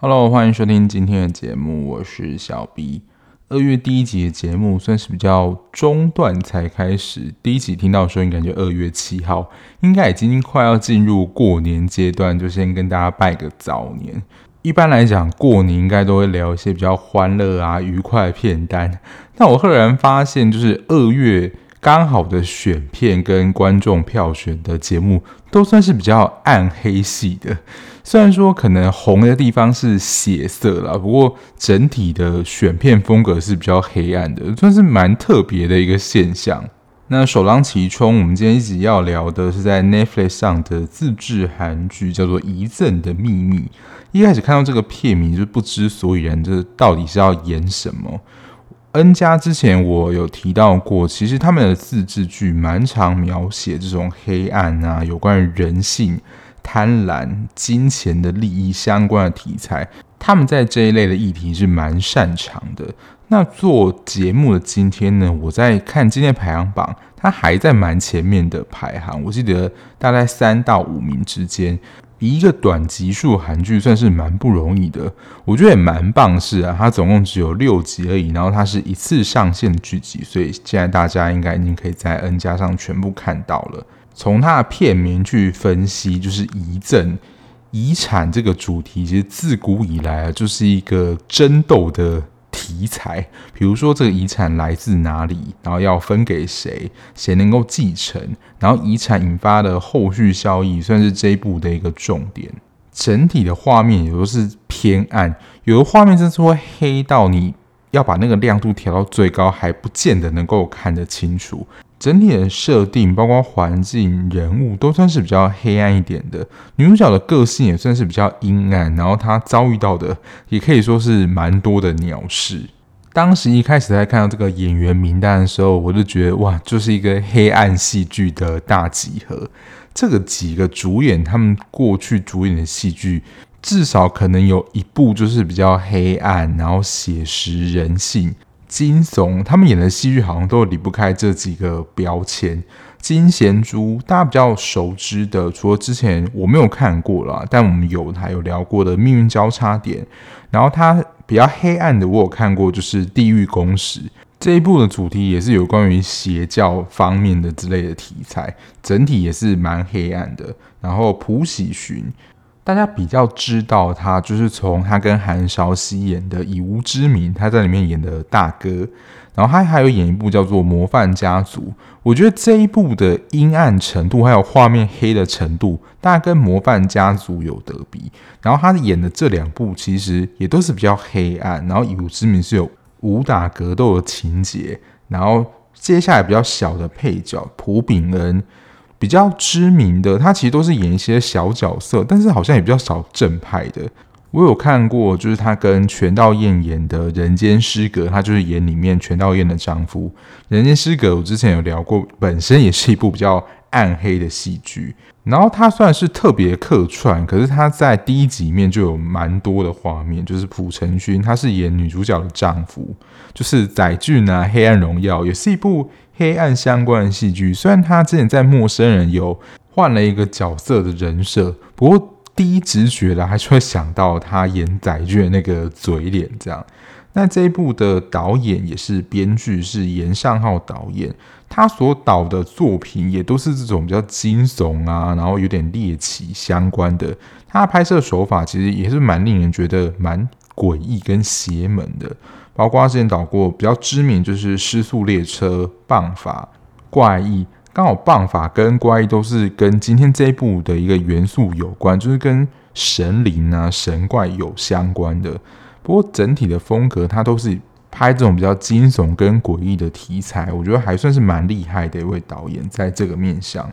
Hello，欢迎收听今天的节目，我是小 B。二月第一集的节目算是比较中段才开始，第一集听到的时候，你感觉二月七号应该已经快要进入过年阶段，就先跟大家拜个早年。一般来讲，过年应该都会聊一些比较欢乐啊、愉快的片单。但我赫然发现，就是二月。刚好的选片跟观众票选的节目都算是比较暗黑系的，虽然说可能红的地方是血色啦，不过整体的选片风格是比较黑暗的，算是蛮特别的一个现象。那首当其冲，我们今天一集要聊的是在 Netflix 上的自制韩剧，叫做《遗赠的秘密》。一开始看到这个片名就不知所以然，这到底是要演什么？N 家之前我有提到过，其实他们的自制剧蛮常描写这种黑暗啊，有关于人性、贪婪、金钱的利益相关的题材。他们在这一类的议题是蛮擅长的。那做节目的今天呢，我在看今天排行榜，它还在蛮前面的排行，我记得大概三到五名之间。一个短集数韩剧算是蛮不容易的，我觉得也蛮棒是啊，它总共只有六集而已，然后它是一次上线剧集，所以现在大家应该已经可以在 N 加上全部看到了。从它的片名去分析，就是遗赠、遗产这个主题，其实自古以来啊，就是一个争斗的。题材，比如说这个遗产来自哪里，然后要分给谁，谁能够继承，然后遗产引发的后续效益，算是这一部的一个重点。整体的画面也都是偏暗，有的画面真是会黑到你要把那个亮度调到最高，还不见得能够看得清楚。整体的设定，包括环境、人物，都算是比较黑暗一点的。女主角的个性也算是比较阴暗，然后她遭遇到的也可以说是蛮多的鸟事。当时一开始在看到这个演员名单的时候，我就觉得哇，就是一个黑暗戏剧的大集合。这个几个主演，他们过去主演的戏剧，至少可能有一部就是比较黑暗，然后写实人性。惊悚，他们演的戏剧好像都离不开这几个标签。金贤珠，大家比较熟知的，除了之前我没有看过啦，但我们有还有聊过的《命运交叉点》，然后他比较黑暗的，我有看过，就是《地狱公使》这一部的主题也是有关于邪教方面的之类的题材，整体也是蛮黑暗的。然后朴喜勋。大家比较知道他，就是从他跟韩韶熙演的《以无之名》，他在里面演的大哥，然后他还有演一部叫做《模范家族》。我觉得这一部的阴暗程度还有画面黑的程度，大概跟《模范家族》有得比。然后他演的这两部其实也都是比较黑暗，然后《以无之名》是有武打格斗的情节，然后接下来比较小的配角朴炳恩。比较知名的，他其实都是演一些小角色，但是好像也比较少正派的。我有看过，就是他跟全道嬿演的《人间失格》，他就是演里面全道嬿的丈夫。《人间失格》我之前有聊过，本身也是一部比较暗黑的戏剧。然后他算是特别客串，可是他在第一集里面就有蛮多的画面，就是朴成勋，他是演女主角的丈夫，就是载俊啊，《黑暗荣耀》也是一部。黑暗相关的戏剧，虽然他之前在《陌生人》有换了一个角色的人设，不过第一直觉的还是会想到他演载俊的那个嘴脸这样。那这一部的导演也是编剧，是严尚浩导演，他所导的作品也都是这种比较惊悚啊，然后有点猎奇相关的。他拍摄手法其实也是蛮令人觉得蛮诡异跟邪门的。包括他之前导过比较知名，就是《失速列车》、《棒法》、怪异，刚好《棒法》跟怪异都是跟今天这一部的一个元素有关，就是跟神灵啊、神怪有相关的。不过整体的风格，他都是拍这种比较惊悚跟诡异的题材，我觉得还算是蛮厉害的一位导演，在这个面向。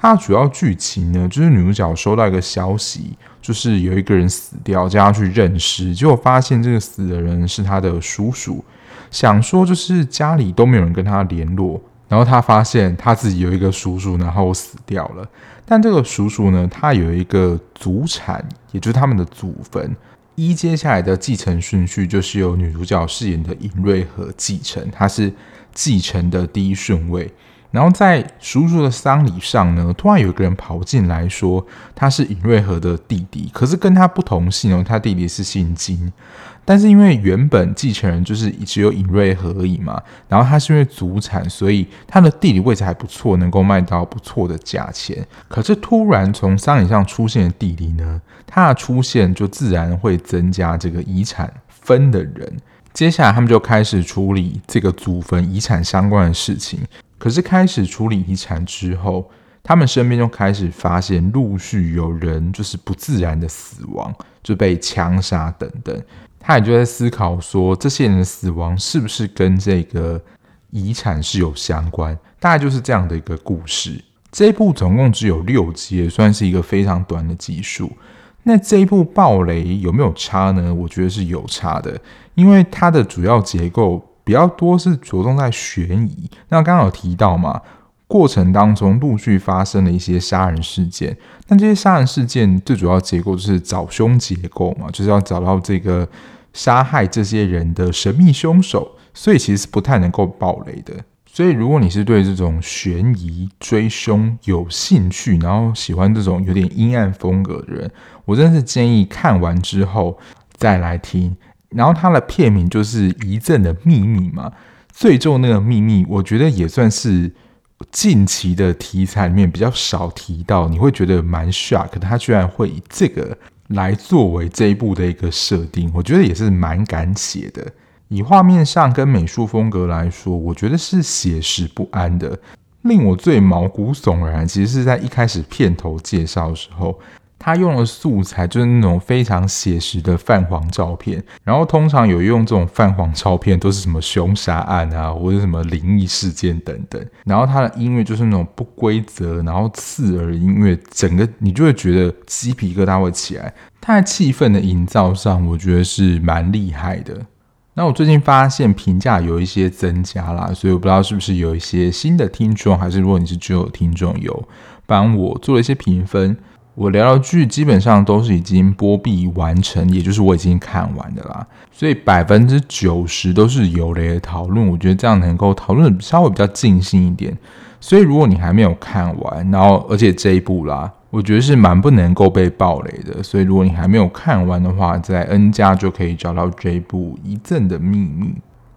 它主要剧情呢，就是女主角收到一个消息，就是有一个人死掉，叫她去认尸，结果发现这个死的人是她的叔叔。想说就是家里都没有人跟她联络，然后她发现她自己有一个叔叔，然后死掉了。但这个叔叔呢，他有一个祖产，也就是他们的祖坟。依接下来的继承顺序，就是由女主角饰演的尹瑞和继承，她是。继承的第一顺位。然后在叔叔的丧礼上呢，突然有一个人跑进来说他是尹瑞和的弟弟，可是跟他不同姓哦，他弟弟是姓金。但是因为原本继承人就是只有尹瑞和而已嘛，然后他是因为祖产，所以他的地理位置还不错，能够卖到不错的价钱。可是突然从丧礼上出现的弟弟呢，他的出现就自然会增加这个遗产分的人。接下来他们就开始处理这个祖坟遗产相关的事情。可是开始处理遗产之后，他们身边就开始发现陆续有人就是不自然的死亡，就被枪杀等等。他也就在思考说，这些人的死亡是不是跟这个遗产是有相关？大概就是这样的一个故事。这一部总共只有六集，也算是一个非常短的集数。那这一部暴雷有没有差呢？我觉得是有差的，因为它的主要结构比较多是着重在悬疑。那刚刚有提到嘛，过程当中陆续发生了一些杀人事件。但这些杀人事件最主要结构就是找凶结构嘛，就是要找到这个杀害这些人的神秘凶手，所以其实是不太能够爆雷的。所以如果你是对这种悬疑追凶有兴趣，然后喜欢这种有点阴暗风格的人，我真的是建议看完之后再来听。然后它的片名就是《遗赠的秘密》嘛，最重那个秘密，我觉得也算是。近期的题材里面比较少提到，你会觉得蛮 shock，他居然会以这个来作为这一部的一个设定，我觉得也是蛮敢写的。以画面上跟美术风格来说，我觉得是写实不安的。令我最毛骨悚然，其实是在一开始片头介绍的时候。他用的素材就是那种非常写实的泛黄照片，然后通常有用这种泛黄照片都是什么凶杀案啊，或者什么灵异事件等等。然后他的音乐就是那种不规则，然后刺耳音乐，整个你就会觉得鸡皮疙瘩会起来。他在气氛的营造上，我觉得是蛮厉害的。那我最近发现评价有一些增加啦，所以我不知道是不是有一些新的听众，还是如果你是旧有听众，有帮我做了一些评分。我聊的剧基本上都是已经播毕完成，也就是我已经看完的啦，所以百分之九十都是有雷的讨论。我觉得这样能够讨论的稍微比较尽兴一点。所以如果你还没有看完，然后而且这一部啦，我觉得是蛮不能够被爆雷的。所以如果你还没有看完的话，在 N 家就可以找到这一部《遗赠的秘密》。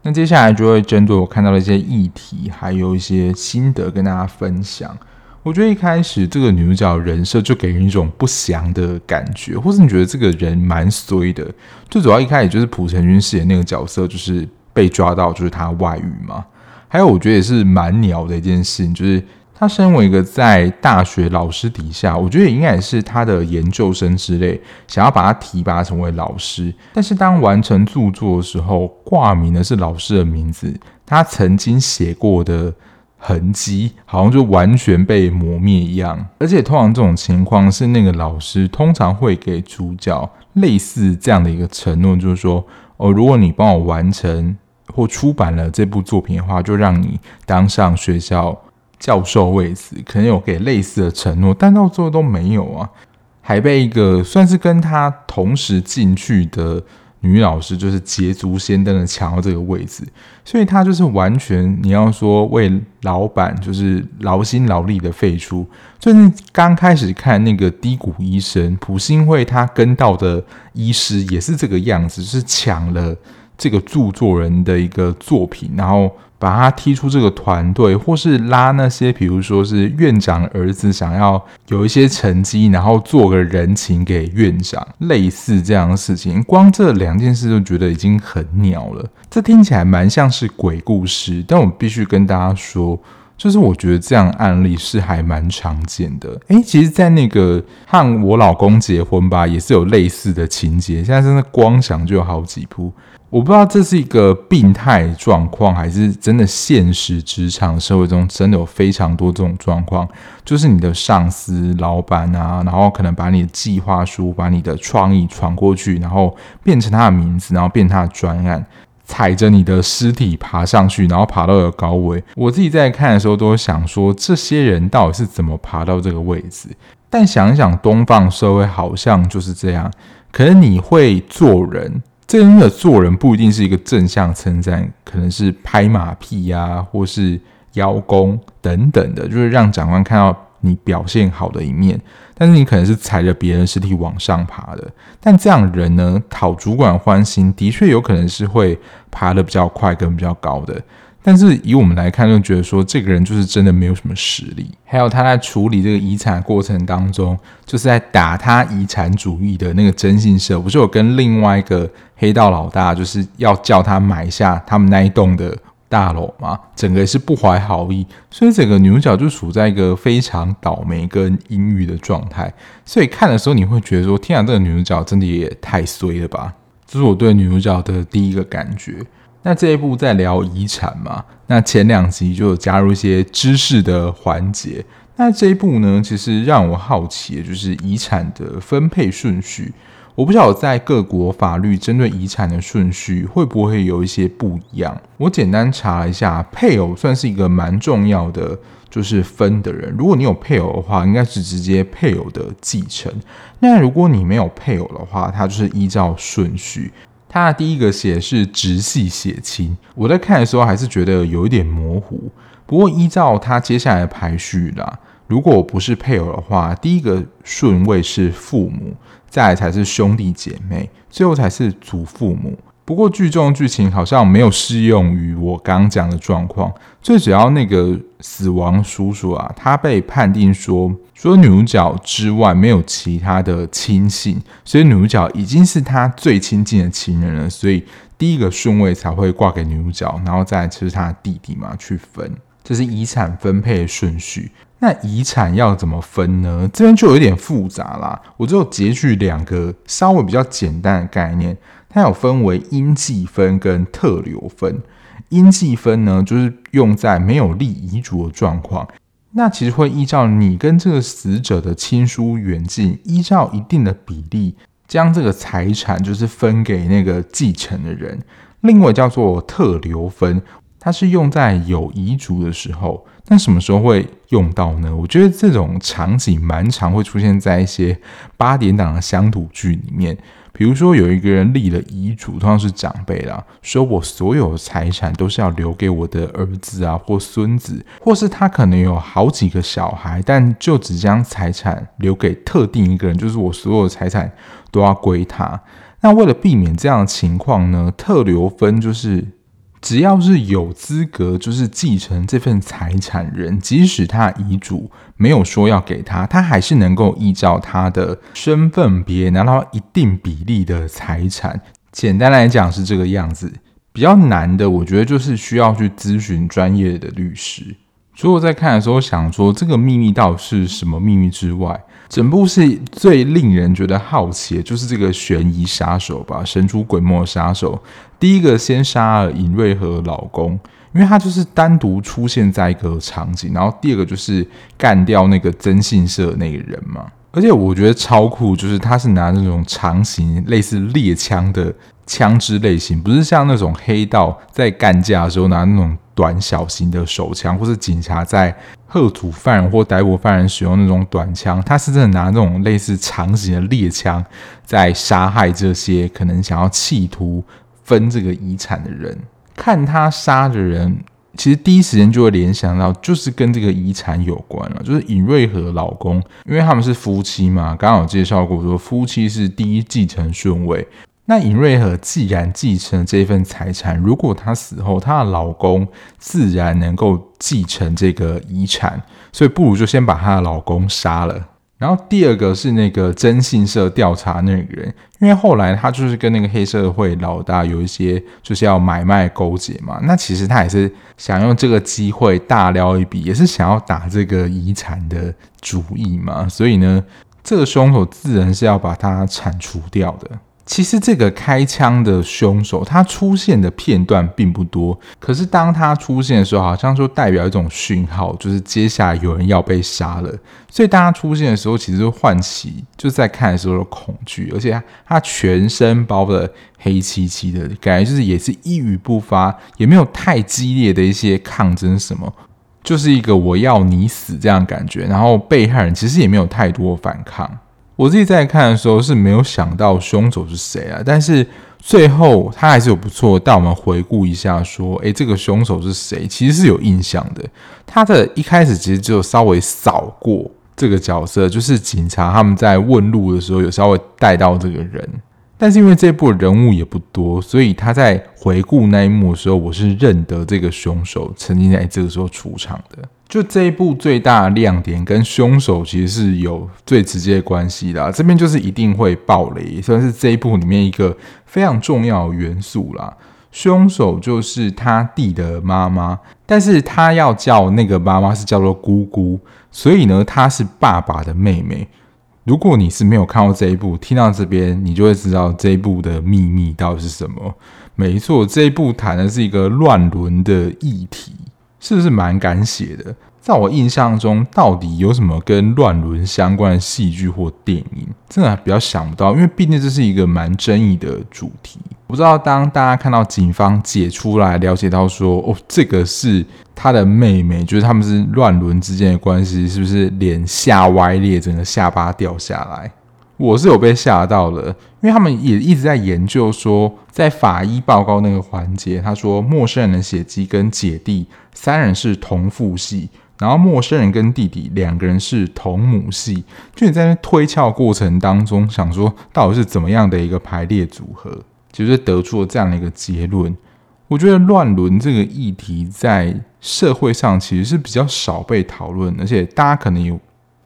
那接下来就会针对我看到的一些议题，还有一些心得跟大家分享。我觉得一开始这个女主角人设就给人一种不祥的感觉，或是你觉得这个人蛮衰的。最主要一开始就是朴成均饰演那个角色，就是被抓到就是他外遇嘛。还有我觉得也是蛮鸟的一件事情，就是他身为一个在大学老师底下，我觉得也应该也是他的研究生之类，想要把他提拔成为老师。但是当完成著作的时候，挂名的是老师的名字，他曾经写过的。痕迹好像就完全被磨灭一样，而且通常这种情况是那个老师通常会给主角类似这样的一个承诺，就是说哦，如果你帮我完成或出版了这部作品的话，就让你当上学校教授位置，可能有给类似的承诺，但到最后都没有啊，还被一个算是跟他同时进去的。女老师就是捷足先登的抢到这个位置，所以她就是完全你要说为老板就是劳心劳力的付出。最近刚开始看那个低谷医生普信惠，他跟到的医师也是这个样子，是抢了这个著作人的一个作品，然后。把他踢出这个团队，或是拉那些，比如说是院长儿子想要有一些成绩，然后做个人情给院长，类似这样的事情。光这两件事就觉得已经很鸟了。这听起来蛮像是鬼故事，但我必须跟大家说，就是我觉得这样案例是还蛮常见的。诶，其实，在那个和我老公结婚吧，也是有类似的情节。现在真的光想就有好几部。我不知道这是一个病态状况，还是真的现实职场社会中真的有非常多这种状况，就是你的上司、老板啊，然后可能把你的计划书、把你的创意传过去，然后变成他的名字，然后变他的专案，踩着你的尸体爬上去，然后爬到了高位。我自己在看的时候都想说，这些人到底是怎么爬到这个位置？但想一想，东方社会好像就是这样，可能你会做人。这个人的做人不一定是一个正向称赞，可能是拍马屁呀、啊，或是邀功等等的，就是让长官看到你表现好的一面。但是你可能是踩着别人尸体往上爬的，但这样人呢，讨主管欢心，的确有可能是会爬得比较快跟比较高的。但是以我们来看，就觉得说这个人就是真的没有什么实力。还有他在处理这个遗产过程当中，就是在打他遗产主义的那个征信社，不是有跟另外一个黑道老大，就是要叫他买下他们那一栋的大楼吗？整个也是不怀好意，所以整个女主角就处在一个非常倒霉跟阴郁的状态。所以看的时候你会觉得说，天啊，这个女主角真的也太衰了吧？这是我对女主角的第一个感觉。那这一部在聊遗产嘛？那前两集就有加入一些知识的环节。那这一部呢，其实让我好奇的就是遗产的分配顺序。我不晓得在各国法律针对遗产的顺序会不会有一些不一样。我简单查了一下，配偶算是一个蛮重要的，就是分的人。如果你有配偶的话，应该是直接配偶的继承。那如果你没有配偶的话，它就是依照顺序。他的第一个写是直系血亲，我在看的时候还是觉得有一点模糊。不过依照他接下来的排序啦，如果我不是配偶的话，第一个顺位是父母，再来才是兄弟姐妹，最后才是祖父母。不过剧中的剧情好像没有适用于我刚刚讲的状况。最主要那个死亡叔叔啊，他被判定说，除了女主角之外没有其他的亲信，所以女主角已经是他最亲近的亲人了，所以第一个顺位才会挂给女主角，然后再就是他弟弟嘛去分，这是遗产分配的顺序。那遗产要怎么分呢？这边就有点复杂啦。我只有截取两个稍微比较简单的概念。它有分为应继分跟特留分。应继分呢，就是用在没有立遗嘱的状况。那其实会依照你跟这个死者的亲疏远近，依照一定的比例，将这个财产就是分给那个继承的人。另外叫做特留分，它是用在有遗嘱的时候。那什么时候会用到呢？我觉得这种场景蛮常会出现在一些八点档的乡土剧里面。比如说，有一个人立了遗嘱，通常是长辈啦，说我所有财产都是要留给我的儿子啊，或孙子，或是他可能有好几个小孩，但就只将财产留给特定一个人，就是我所有的财产都要归他。那为了避免这样的情况呢，特留分就是。只要是有资格，就是继承这份财产人，即使他遗嘱没有说要给他，他还是能够依照他的身份别拿到一定比例的财产。简单来讲是这个样子。比较难的，我觉得就是需要去咨询专业的律师。所以我在看的时候想说，这个秘密到底是什么秘密之外，整部戏最令人觉得好奇的就是这个悬疑杀手吧，神出鬼没杀手。第一个先杀了尹瑞和老公，因为他就是单独出现在一个场景。然后第二个就是干掉那个征信社那个人嘛。而且我觉得超酷，就是他是拿那种长型类似猎枪的枪支类型，不是像那种黑道在干架的时候拿那种。短小型的手枪，或是警察在吓阻犯人或逮捕犯人使用那种短枪，他是真的拿那种类似长型的猎枪在杀害这些可能想要企图分这个遗产的人。看他杀的人，其实第一时间就会联想到，就是跟这个遗产有关了，就是尹瑞和老公，因为他们是夫妻嘛，刚刚有介绍过说夫妻是第一继承顺位。那尹瑞和既然继承这份财产，如果她死后，她的老公自然能够继承这个遗产，所以不如就先把她的老公杀了。然后第二个是那个征信社调查那个人，因为后来他就是跟那个黑社会老大有一些就是要买卖勾结嘛，那其实他也是想用这个机会大撩一笔，也是想要打这个遗产的主意嘛，所以呢，这个凶手自然是要把他铲除掉的。其实这个开枪的凶手，他出现的片段并不多，可是当他出现的时候，好像就代表一种讯号，就是接下来有人要被杀了。所以当他出现的时候，其实就唤起就在看的时候的恐惧，而且他全身包的黑漆漆的，感觉就是也是一语不发，也没有太激烈的一些抗争什么，就是一个我要你死这样感觉。然后被害人其实也没有太多反抗。我自己在看的时候是没有想到凶手是谁啊，但是最后他还是有不错，带我们回顾一下，说，诶，这个凶手是谁？其实是有印象的。他的一开始其实就稍微扫过这个角色，就是警察他们在问路的时候有稍微带到这个人。但是因为这部人物也不多，所以他在回顾那一幕的时候，我是认得这个凶手曾经在这个时候出场的。就这一部最大的亮点跟凶手其实是有最直接的关系的，这边就是一定会爆雷，算是这一部里面一个非常重要的元素啦。凶手就是他弟的妈妈，但是他要叫那个妈妈是叫做姑姑，所以呢，她是爸爸的妹妹。如果你是没有看过这一部，听到这边，你就会知道这一部的秘密到底是什么。没错，这一部谈的是一个乱伦的议题，是不是蛮敢写的？在我印象中，到底有什么跟乱伦相关的戏剧或电影？真的比较想不到，因为毕竟这是一个蛮争议的主题。我不知道当大家看到警方解出来，了解到说，哦，这个是他的妹妹，就是他们是乱伦之间的关系，是不是脸下歪裂，整个下巴掉下来？我是有被吓到了，因为他们也一直在研究说，在法医报告那个环节，他说陌生人的血迹跟姐弟三人是同父系。然后陌生人跟弟弟两个人是同母系，就你在那推敲过程当中，想说到底是怎么样的一个排列组合，其实得出了这样的一个结论。我觉得乱伦这个议题在社会上其实是比较少被讨论，而且大家可能有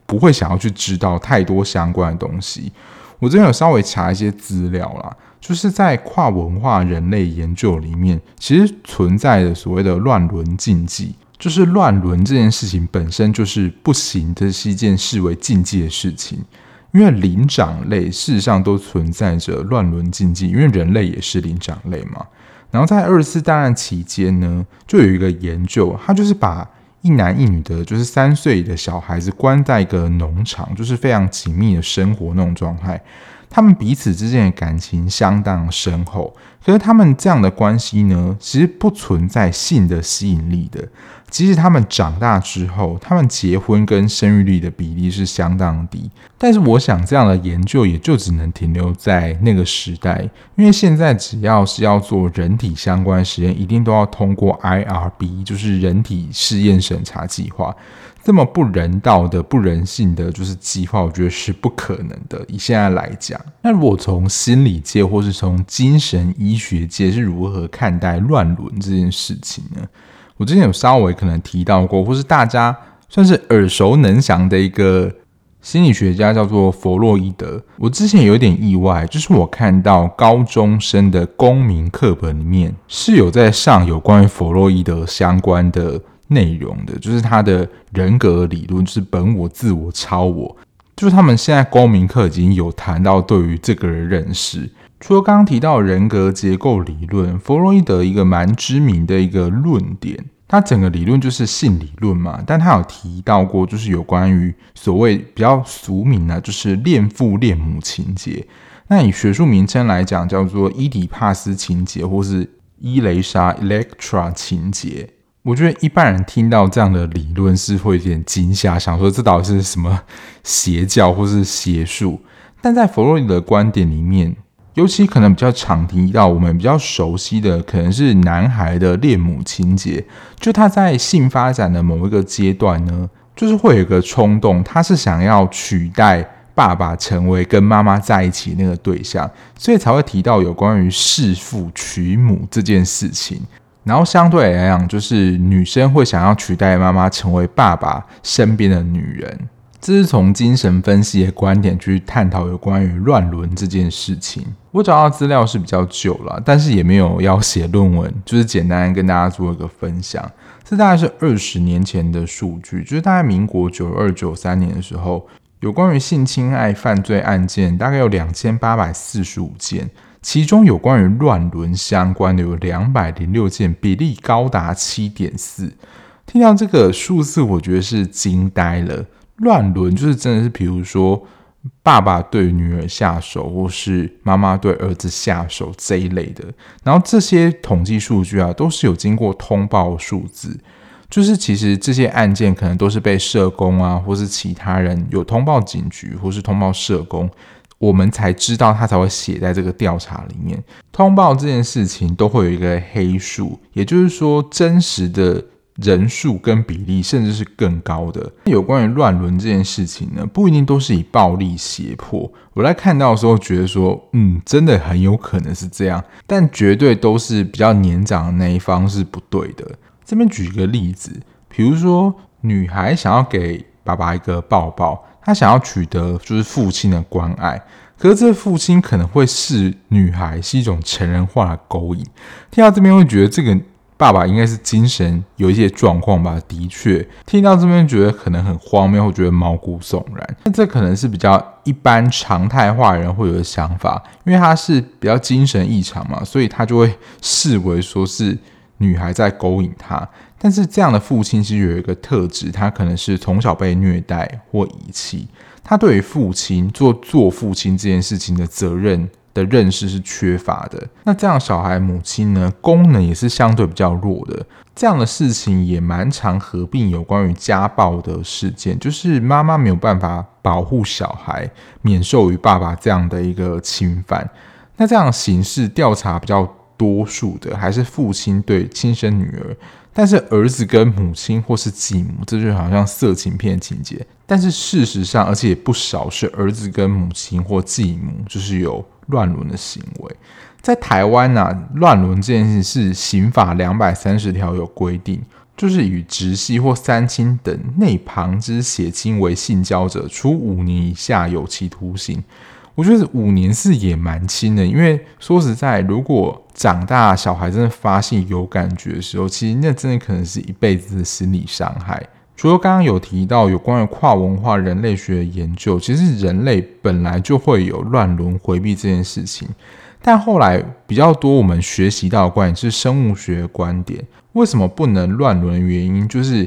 不会想要去知道太多相关的东西。我这边有稍微查一些资料啦，就是在跨文化人类研究里面，其实存在的所谓的乱伦禁忌。就是乱伦这件事情本身就是不行，这是一件视为禁忌的事情。因为灵长类事实上都存在着乱伦禁忌，因为人类也是灵长类嘛。然后在二次大战期间呢，就有一个研究，他就是把一男一女的，就是三岁的小孩子关在一个农场，就是非常紧密的生活那种状态。他们彼此之间的感情相当深厚，可是他们这样的关系呢，其实不存在性的吸引力的。即使他们长大之后，他们结婚跟生育率的比例是相当低，但是我想这样的研究也就只能停留在那个时代，因为现在只要是要做人体相关实验，一定都要通过 IRB，就是人体试验审查计划。这么不人道的、不人性的就是计划，我觉得是不可能的。以现在来讲，那如果从心理界或是从精神医学界是如何看待乱伦这件事情呢？我之前有稍微可能提到过，或是大家算是耳熟能详的一个心理学家叫做弗洛伊德。我之前有点意外，就是我看到高中生的公民课本里面是有在上有关于弗洛伊德相关的内容的，就是他的人格理论，就是本我、自我、超我，就是他们现在公民课已经有谈到对于这个人认识。除了刚刚提到人格结构理论，弗洛伊德一个蛮知名的一个论点，他整个理论就是性理论嘛，但他有提到过，就是有关于所谓比较俗名的，就是恋父恋母情节。那以学术名称来讲，叫做伊底帕斯情节，或是伊蕾莎 （Electra） 情节。我觉得一般人听到这样的理论是会有点惊吓，想说这到底是什么邪教或是邪术？但在弗洛伊德的观点里面，尤其可能比较常提到，我们比较熟悉的可能是男孩的恋母情结，就他在性发展的某一个阶段呢，就是会有一个冲动，他是想要取代爸爸成为跟妈妈在一起那个对象，所以才会提到有关于弑父娶母这件事情。然后相对来讲，就是女生会想要取代妈妈成为爸爸身边的女人。这是从精神分析的观点去探讨有关于乱伦这件事情。我找到资料是比较久了，但是也没有要写论文，就是简单跟大家做一个分享。这大概是二十年前的数据，就是大概民国九二九三年的时候，有关于性侵害犯罪案件大概有两千八百四十五件，其中有关于乱伦相关的有两百零六件，比例高达七点四。听到这个数字，我觉得是惊呆了。乱伦就是真的是，比如说爸爸对女儿下手，或是妈妈对儿子下手这一类的。然后这些统计数据啊，都是有经过通报数字，就是其实这些案件可能都是被社工啊，或是其他人有通报警局，或是通报社工，我们才知道，他才会写在这个调查里面。通报这件事情都会有一个黑数，也就是说，真实的人数跟比例甚至是更高的。有关于乱伦这件事情呢，不一定都是以暴力胁迫。我在看到的时候觉得说，嗯，真的很有可能是这样，但绝对都是比较年长的那一方是不对的。这边举一个例子，比如说女孩想要给爸爸一个抱抱。她想要取得就是父亲的关爱，可是这父亲可能会视女孩是一种成人化的勾引。听到这边会觉得这个爸爸应该是精神有一些状况吧？的确，听到这边觉得可能很荒谬，会觉得毛骨悚然。那这可能是比较一般常态化人会有的想法，因为他是比较精神异常嘛，所以他就会视为说是女孩在勾引他。但是这样的父亲其实有一个特质，他可能是从小被虐待或遗弃，他对于父亲做做父亲这件事情的责任的认识是缺乏的。那这样小孩母亲呢，功能也是相对比较弱的。这样的事情也蛮常合并有关于家暴的事件，就是妈妈没有办法保护小孩免受于爸爸这样的一个侵犯。那这样形式调查比较多数的还是父亲对亲生女儿。但是儿子跟母亲或是继母，这就好像色情片情节。但是事实上，而且也不少是儿子跟母亲或继母，就是有乱伦的行为。在台湾呢、啊，乱伦这件事是刑法两百三十条有规定，就是与直系或三亲等内旁之血亲为性交者，处五年以下有期徒刑。我觉得五年是也蛮轻的，因为说实在，如果长大小孩真的发现有感觉的时候，其实那真的可能是一辈子的心理伤害。除了刚刚有提到有关于跨文化人类学的研究，其实人类本来就会有乱伦回避这件事情，但后来比较多我们学习到的观点是生物学的观点，为什么不能乱伦的原因就是。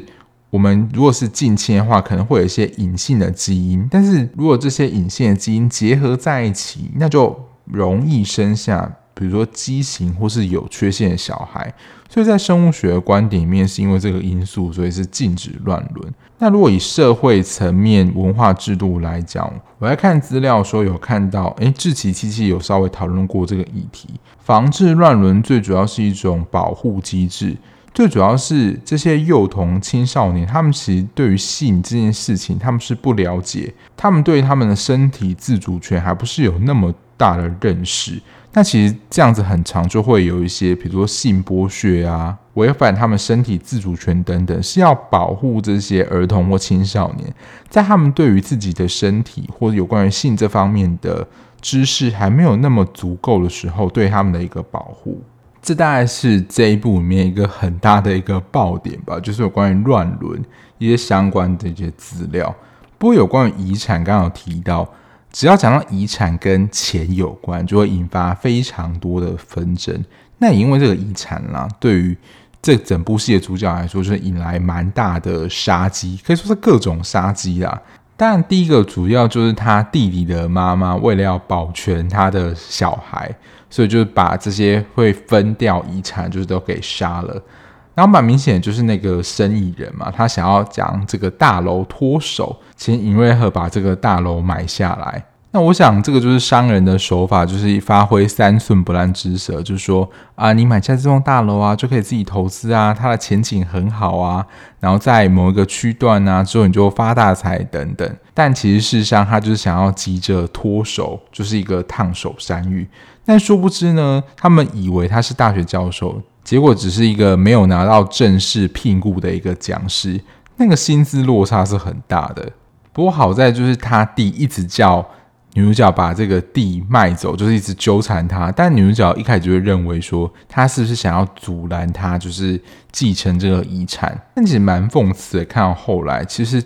我们如果是近亲的话，可能会有一些隐性的基因，但是如果这些隐性的基因结合在一起，那就容易生下，比如说畸形或是有缺陷的小孩。所以在生物学的观点里面，是因为这个因素，所以是禁止乱伦。那如果以社会层面文化制度来讲，我在看资料的时候有看到，诶，志奇七七有稍微讨论过这个议题，防治乱伦最主要是一种保护机制。最主要是这些幼童青少年，他们其实对于性这件事情，他们是不了解，他们对他们的身体自主权还不是有那么大的认识。那其实这样子很常就会有一些，比如说性剥削啊，违反他们身体自主权等等，是要保护这些儿童或青少年，在他们对于自己的身体或者有关于性这方面的知识还没有那么足够的时候，对他们的一个保护。这大概是这一部里面一个很大的一个爆点吧，就是有关于乱伦一些相关的一些资料。不过有关于遗产，刚刚有提到，只要讲到遗产跟钱有关，就会引发非常多的纷争。那也因为这个遗产啦，对于这整部戏的主角来说，就是引来蛮大的杀机，可以说是各种杀机啦。但，第一个主要就是他弟弟的妈妈为了要保全他的小孩。所以就是把这些会分掉遗产，就是都给杀了。然后蛮明显就是那个生意人嘛，他想要将这个大楼脱手，请尹瑞赫把这个大楼买下来。那我想这个就是商人的手法，就是发挥三寸不烂之舌，就是说啊，你买下这栋大楼啊，就可以自己投资啊，它的前景很好啊。然后在某一个区段啊，之后你就发大财等等。但其实事实上，他就是想要急着脱手，就是一个烫手山芋。但殊不知呢，他们以为他是大学教授，结果只是一个没有拿到正式聘雇的一个讲师，那个薪资落差是很大的。不过好在就是他弟一直叫女主角把这个地卖走，就是一直纠缠他。但女主角一开始就会认为说，他是不是想要阻拦他，就是继承这个遗产？但其实蛮讽刺的，看到后来，其实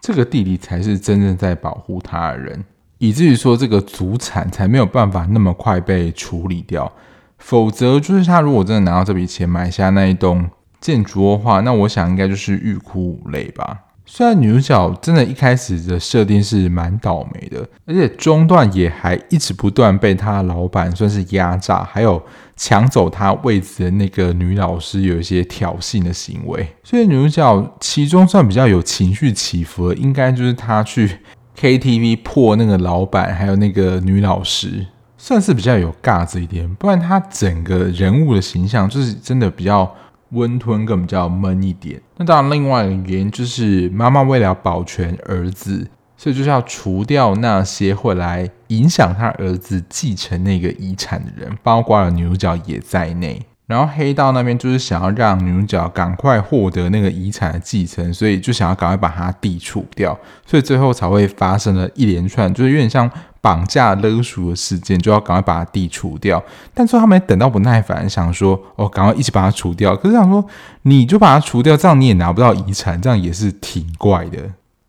这个弟弟才是真正在保护他的人。以至于说这个祖产才没有办法那么快被处理掉，否则就是他如果真的拿到这笔钱买下那一栋建筑的话，那我想应该就是欲哭无泪吧。虽然女主角真的一开始的设定是蛮倒霉的，而且中段也还一直不断被他老板算是压榨，还有抢走他位子的那个女老师有一些挑衅的行为，所以女主角其中算比较有情绪起伏的，应该就是她去。KTV 破那个老板，还有那个女老师，算是比较有架子一点。不然她整个人物的形象就是真的比较温吞，更比较闷一点。那当然，另外一个原因就是妈妈为了保全儿子，所以就是要除掉那些会来影响他儿子继承那个遗产的人，包括了女主角也在内。然后黑道那边就是想要让女主角赶快获得那个遗产的继承，所以就想要赶快把它剔除掉，所以最后才会发生了一连串就是有点像绑架勒赎的事件，就要赶快把它剔除掉。但最后他们等到不耐烦，想说哦，赶快一起把它除掉。可是想说你就把它除掉，这样你也拿不到遗产，这样也是挺怪的，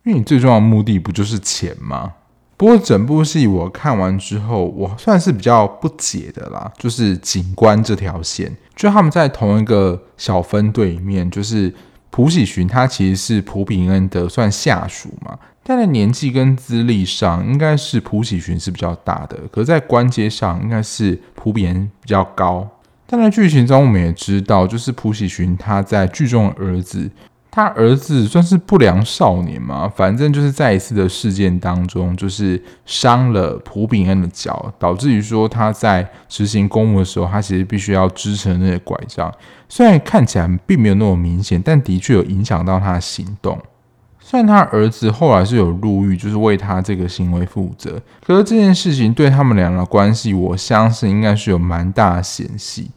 因为你最重要的目的不就是钱吗？不过整部戏我看完之后，我算是比较不解的啦，就是警官这条线，就他们在同一个小分队里面，就是朴喜寻他其实是朴炳恩的算下属嘛，但在年纪跟资历上应该是朴喜寻是比较大的，可是在官阶上应该是朴炳恩比较高。但在剧情中我们也知道，就是朴喜寻他在剧中的儿子。他儿子算是不良少年嘛，反正就是在一次的事件当中，就是伤了朴炳恩的脚，导致于说他在执行公务的时候，他其实必须要支撑那些拐杖。虽然看起来并没有那么明显，但的确有影响到他的行动。虽然他儿子后来是有入狱，就是为他这个行为负责，可是这件事情对他们俩的关系，我相信应该是有蛮大的嫌隙。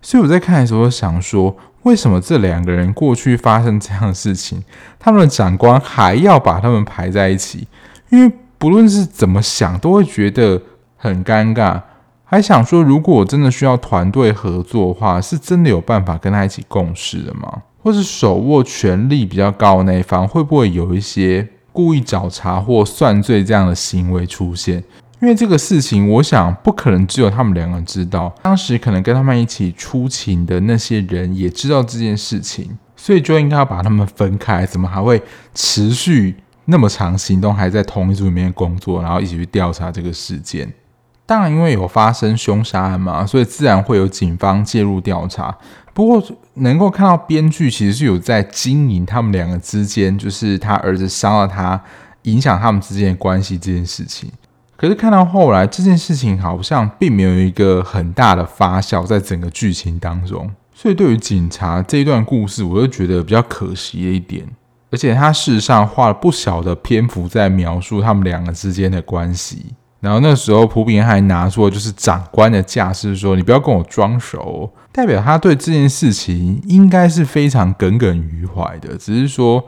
所以我在看的时候想说。为什么这两个人过去发生这样的事情，他们的长官还要把他们排在一起？因为不论是怎么想，都会觉得很尴尬。还想说，如果我真的需要团队合作的话，是真的有办法跟他一起共事的吗？或是手握权力比较高的那一方，会不会有一些故意找茬或算罪这样的行为出现？因为这个事情，我想不可能只有他们两个人知道。当时可能跟他们一起出勤的那些人也知道这件事情，所以就应该要把他们分开。怎么还会持续那么长行动，还在同一组里面工作，然后一起去调查这个事件？当然，因为有发生凶杀案嘛，所以自然会有警方介入调查。不过，能够看到编剧其实是有在经营他们两个之间，就是他儿子伤了他，影响他们之间的关系这件事情。可是看到后来，这件事情好像并没有一个很大的发酵在整个剧情当中，所以对于警察这一段故事，我就觉得比较可惜的一点。而且他事实上花了不小的篇幅在描述他们两个之间的关系。然后那时候朴炳还拿出了就是长官的架势，说：“你不要跟我装熟。”代表他对这件事情应该是非常耿耿于怀的，只是说。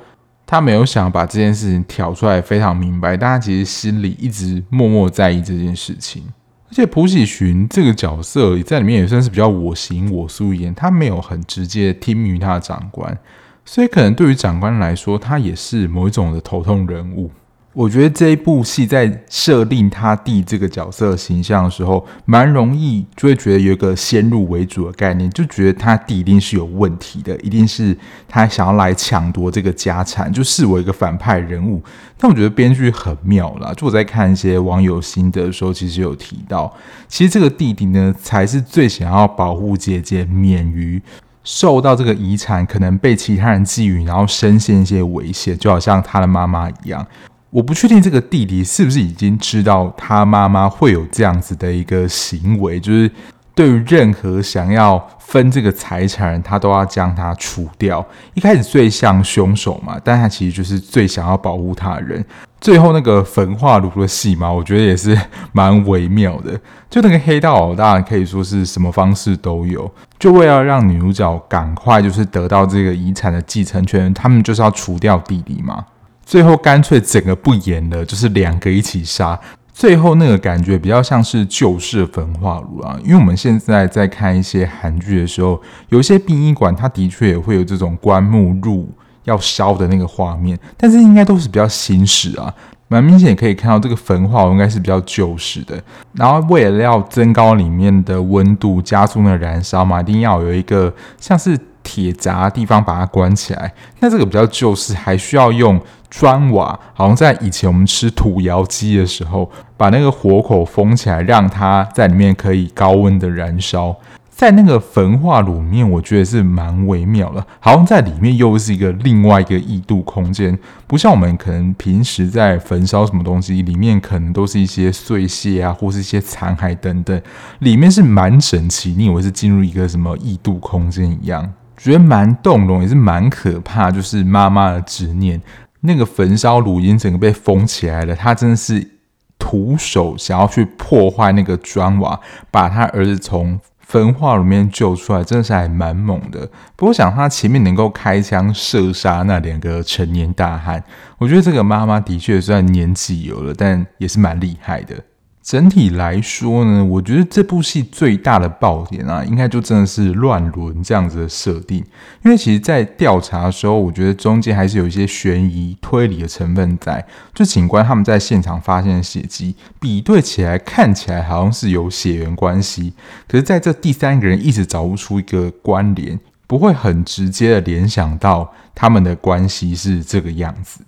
他没有想把这件事情挑出来非常明白，但他其实心里一直默默在意这件事情。而且普喜寻这个角色在里面也算是比较我行我素一点，他没有很直接听命于他的长官，所以可能对于长官来说，他也是某一种的头痛人物。我觉得这一部戏在设定他弟这个角色形象的时候，蛮容易就会觉得有一个先入为主的概念，就觉得他弟一定是有问题的，一定是他想要来抢夺这个家产，就视为一个反派人物。但我觉得编剧很妙啦，就我在看一些网友心得的时候，其实有提到，其实这个弟弟呢，才是最想要保护姐姐免于受到这个遗产可能被其他人觊觎，然后深陷一些危险，就好像他的妈妈一样。我不确定这个弟弟是不是已经知道他妈妈会有这样子的一个行为，就是对于任何想要分这个财产人，他都要将他除掉。一开始最像凶手嘛，但他其实就是最想要保护他的人。最后那个焚化炉的戏嘛，我觉得也是蛮微妙的。就那个黑道老大可以说是什么方式都有，就为了让女主角赶快就是得到这个遗产的继承权，他们就是要除掉弟弟嘛。最后干脆整个不演了，就是两个一起杀。最后那个感觉比较像是旧式焚化炉啊，因为我们现在在看一些韩剧的时候，有一些殡仪馆，它的确也会有这种棺木入要烧的那个画面，但是应该都是比较新式啊，蛮明显可以看到这个焚化炉应该是比较旧式的。然后为了要增高里面的温度，加速那个燃烧嘛，一定要有一个像是铁闸地方把它关起来。那这个比较旧式，还需要用。砖瓦好像在以前我们吃土窑鸡的时候，把那个火口封起来，让它在里面可以高温的燃烧。在那个焚化炉面，我觉得是蛮微妙的，好像在里面又是一个另外一个异度空间，不像我们可能平时在焚烧什么东西，里面可能都是一些碎屑啊，或是一些残骸等等，里面是蛮整齐，你以为是进入一个什么异度空间一样，觉得蛮动容，也是蛮可怕，就是妈妈的执念，那个焚烧炉已经整个被封起来了，他真的是徒手想要去破坏那个砖瓦，把他儿子从。焚化炉里面救出来，真的是还蛮猛的。不过想他前面能够开枪射杀那两个成年大汉，我觉得这个妈妈的确虽然年纪有了，但也是蛮厉害的。整体来说呢，我觉得这部戏最大的爆点啊，应该就真的是乱伦这样子的设定。因为其实，在调查的时候，我觉得中间还是有一些悬疑推理的成分在。就警官他们在现场发现的血迹，比对起来看起来好像是有血缘关系，可是在这第三个人一直找不出一个关联，不会很直接的联想到他们的关系是这个样子。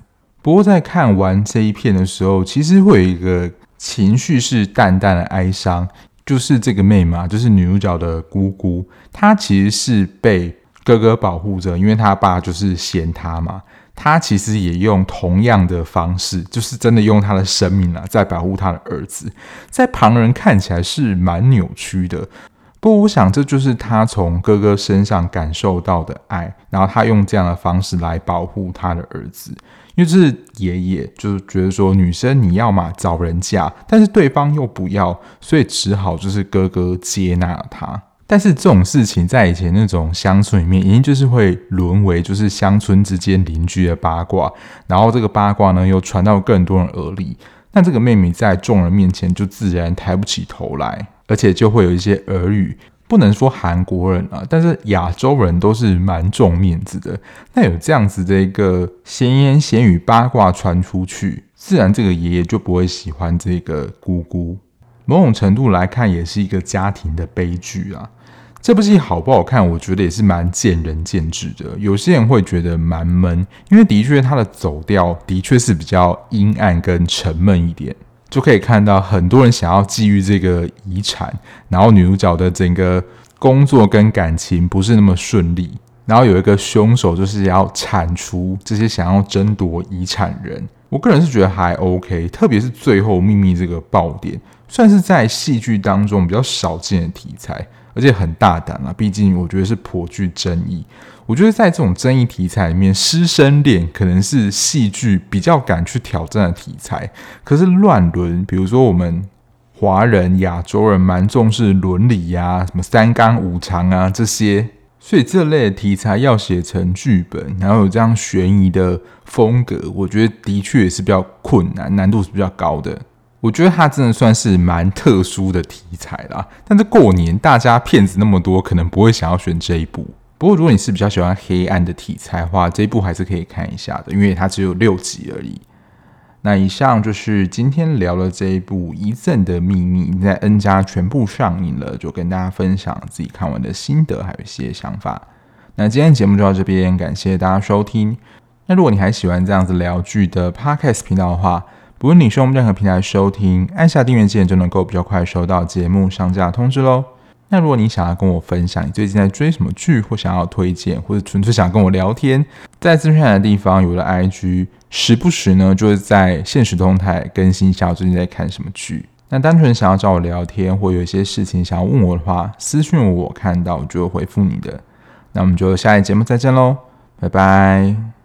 不过在看完这一片的时候，其实会有一个。情绪是淡淡的哀伤，就是这个妹嘛，就是女主角的姑姑，她其实是被哥哥保护着，因为她爸就是嫌她嘛。她其实也用同样的方式，就是真的用她的生命啊，在保护她的儿子，在旁人看起来是蛮扭曲的。不过，我想这就是她从哥哥身上感受到的爱，然后她用这样的方式来保护她的儿子。因为这是爷爷，就是觉得说女生你要嘛找人嫁，但是对方又不要，所以只好就是哥哥接纳他。但是这种事情在以前那种乡村里面，已经就是会沦为就是乡村之间邻居的八卦，然后这个八卦呢又传到更多人耳里，那这个妹妹在众人面前就自然抬不起头来，而且就会有一些耳语。不能说韩国人啊，但是亚洲人都是蛮重面子的。那有这样子的一个闲言闲语八卦传出去，自然这个爷爷就不会喜欢这个姑姑。某种程度来看，也是一个家庭的悲剧啊。这部戏好不好看，我觉得也是蛮见仁见智的。有些人会觉得蛮闷，因为的确它的走调的确是比较阴暗跟沉闷一点。就可以看到很多人想要觊觎这个遗产，然后女主角的整个工作跟感情不是那么顺利，然后有一个凶手就是要铲除这些想要争夺遗产人。我个人是觉得还 OK，特别是最后秘密这个爆点，算是在戏剧当中比较少见的题材。而且很大胆啊，毕竟我觉得是颇具争议。我觉得在这种争议题材里面，师生恋可能是戏剧比较敢去挑战的题材。可是乱伦，比如说我们华人、亚洲人蛮重视伦理呀、什么三纲五常啊这些，所以这类题材要写成剧本，然后有这样悬疑的风格，我觉得的确也是比较困难，难度是比较高的。我觉得它真的算是蛮特殊的题材啦，但是过年大家骗子那么多，可能不会想要选这一部。不过如果你是比较喜欢黑暗的题材的话，这一部还是可以看一下的，因为它只有六集而已。那以上就是今天聊的这一部《遗赠的秘密》，在 N 家全部上映了，就跟大家分享自己看完的心得，还有一些想法。那今天节目就到这边，感谢大家收听。那如果你还喜欢这样子聊剧的 Podcast 频道的话，不论你是用任何平台收听，按下订阅键就能够比较快收到节目上架通知喽。那如果你想要跟我分享你最近在追什么剧，或想要推荐，或者纯粹想跟我聊天，在资讯栏的地方有了 IG，时不时呢就会在现实动态更新一下我最近在看什么剧。那单纯想要找我聊天，或有一些事情想要问我的话，私讯我，我看到我就会回复你的。那我们就下一节目再见喽，拜拜。